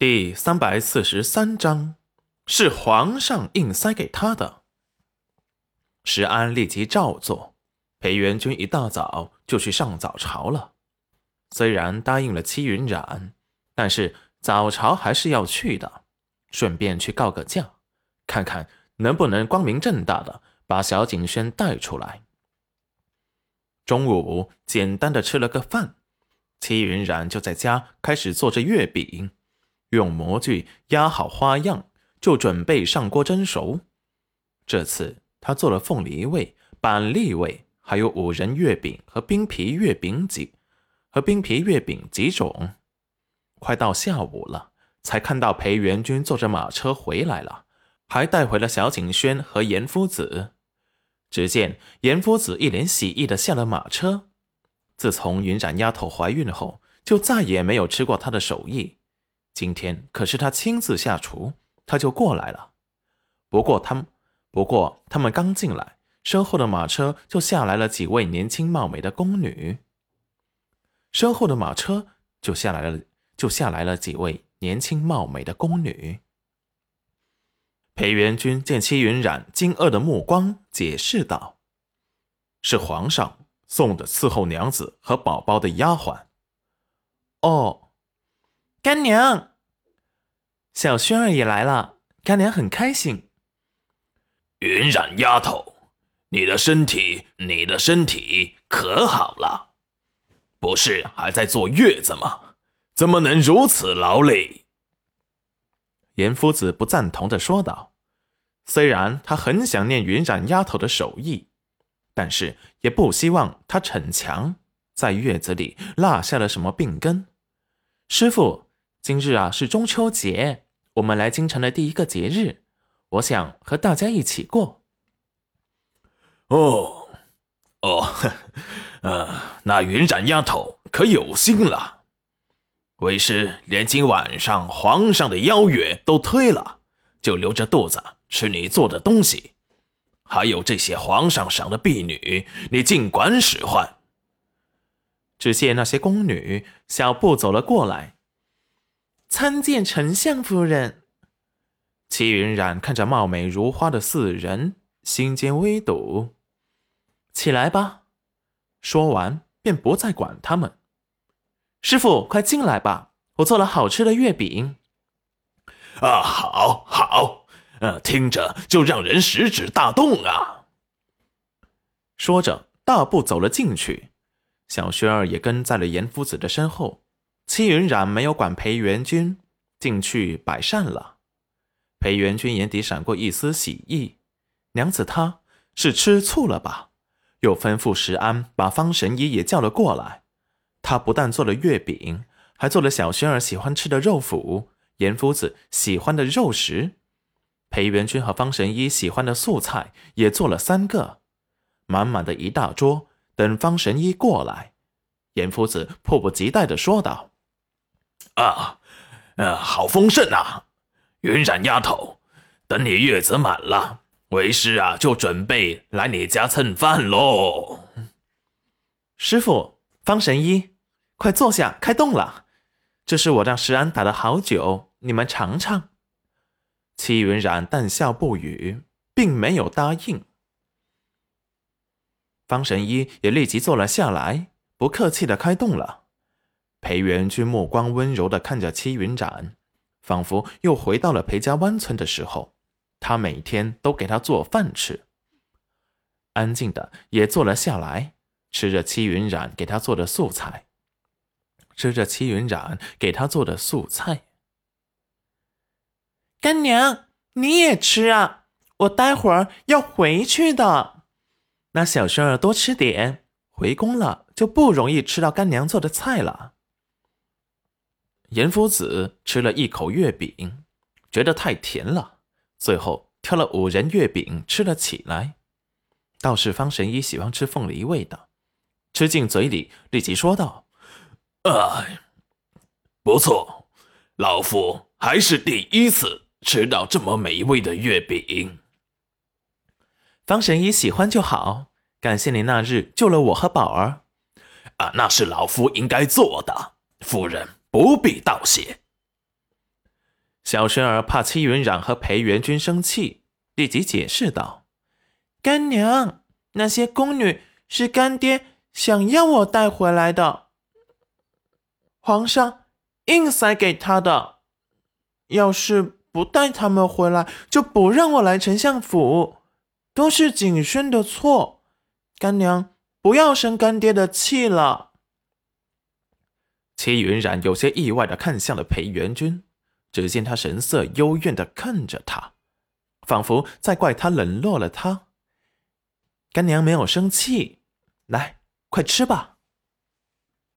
第三百四十三章，是皇上硬塞给他的。石安立即照做。裴元君一大早就去上早朝了。虽然答应了戚云染，但是早朝还是要去的，顺便去告个假，看看能不能光明正大的把小景轩带出来。中午简单的吃了个饭，戚云染就在家开始做着月饼。用模具压好花样，就准备上锅蒸熟。这次他做了凤梨味、板栗味，还有五仁月饼和冰皮月饼几和冰皮月饼几种。快到下午了，才看到裴元君坐着马车回来了，还带回了小景轩和严夫子。只见严夫子一脸喜意的下了马车。自从云染丫头怀孕后，就再也没有吃过她的手艺。今天可是他亲自下厨，他就过来了。不过他们，不过他们刚进来，身后的马车就下来了几位年轻貌美的宫女。身后的马车就下来了，就下来了几位年轻貌美的宫女。裴元君见戚云染惊愕的目光，解释道：“是皇上送的伺候娘子和宝宝的丫鬟。”哦。干娘，小轩儿也来了，干娘很开心。云染丫头，你的身体，你的身体可好了？不是还在坐月子吗？怎么能如此劳累？严夫子不赞同的说道。虽然他很想念云染丫头的手艺，但是也不希望她逞强，在月子里落下了什么病根。师傅。今日啊是中秋节，我们来京城的第一个节日，我想和大家一起过。哦，哦，呃，那云染丫头可有心了。为师连今晚上皇上的邀约都推了，就留着肚子吃你做的东西。还有这些皇上赏的婢女，你尽管使唤。只见那些宫女小步走了过来。参见丞相夫人。齐云染看着貌美如花的四人，心间微堵。起来吧。说完，便不再管他们。师傅，快进来吧，我做了好吃的月饼。啊，好，好，呃，听着就让人食指大动啊。说着，大步走了进去。小轩儿也跟在了严夫子的身后。戚云染没有管裴元君，进去摆膳了。裴元君眼底闪过一丝喜意，娘子她是吃醋了吧？又吩咐石安把方神医也叫了过来。他不但做了月饼，还做了小轩儿喜欢吃的肉脯，严夫子喜欢的肉食，裴元君和方神医喜欢的素菜也做了三个，满满的一大桌。等方神医过来，严夫子迫不及待地说道。啊，呃，好丰盛啊！云染丫头，等你月子满了，为师啊就准备来你家蹭饭喽。师傅，方神医，快坐下，开动了。这是我让石安打的好酒，你们尝尝。戚云染淡笑不语，并没有答应。方神医也立即坐了下来，不客气的开动了。裴元君目光温柔的看着戚云染，仿佛又回到了裴家湾村的时候。他每天都给他做饭吃，安静的也坐了下来，吃着戚云染给他做的素菜，吃着戚云染给他做的素菜。干娘，你也吃啊！我待会儿要回去的。那小生儿多吃点，回宫了就不容易吃到干娘做的菜了。严夫子吃了一口月饼，觉得太甜了，最后挑了五仁月饼吃了起来。倒是方神医喜欢吃凤梨味的，吃进嘴里立即说道：“哎，不错，老夫还是第一次吃到这么美味的月饼。”方神医喜欢就好，感谢你那日救了我和宝儿。啊，那是老夫应该做的，夫人。不必道谢。小轩儿怕戚云染和裴元君生气，立即解释道：“干娘，那些宫女是干爹想要我带回来的，皇上硬塞给他的。要是不带他们回来，就不让我来丞相府，都是景轩的错。干娘，不要生干爹的气了。”戚云染有些意外的看向了裴元君。只见他神色幽怨的看着他，仿佛在怪他冷落了他。干娘没有生气，来，快吃吧。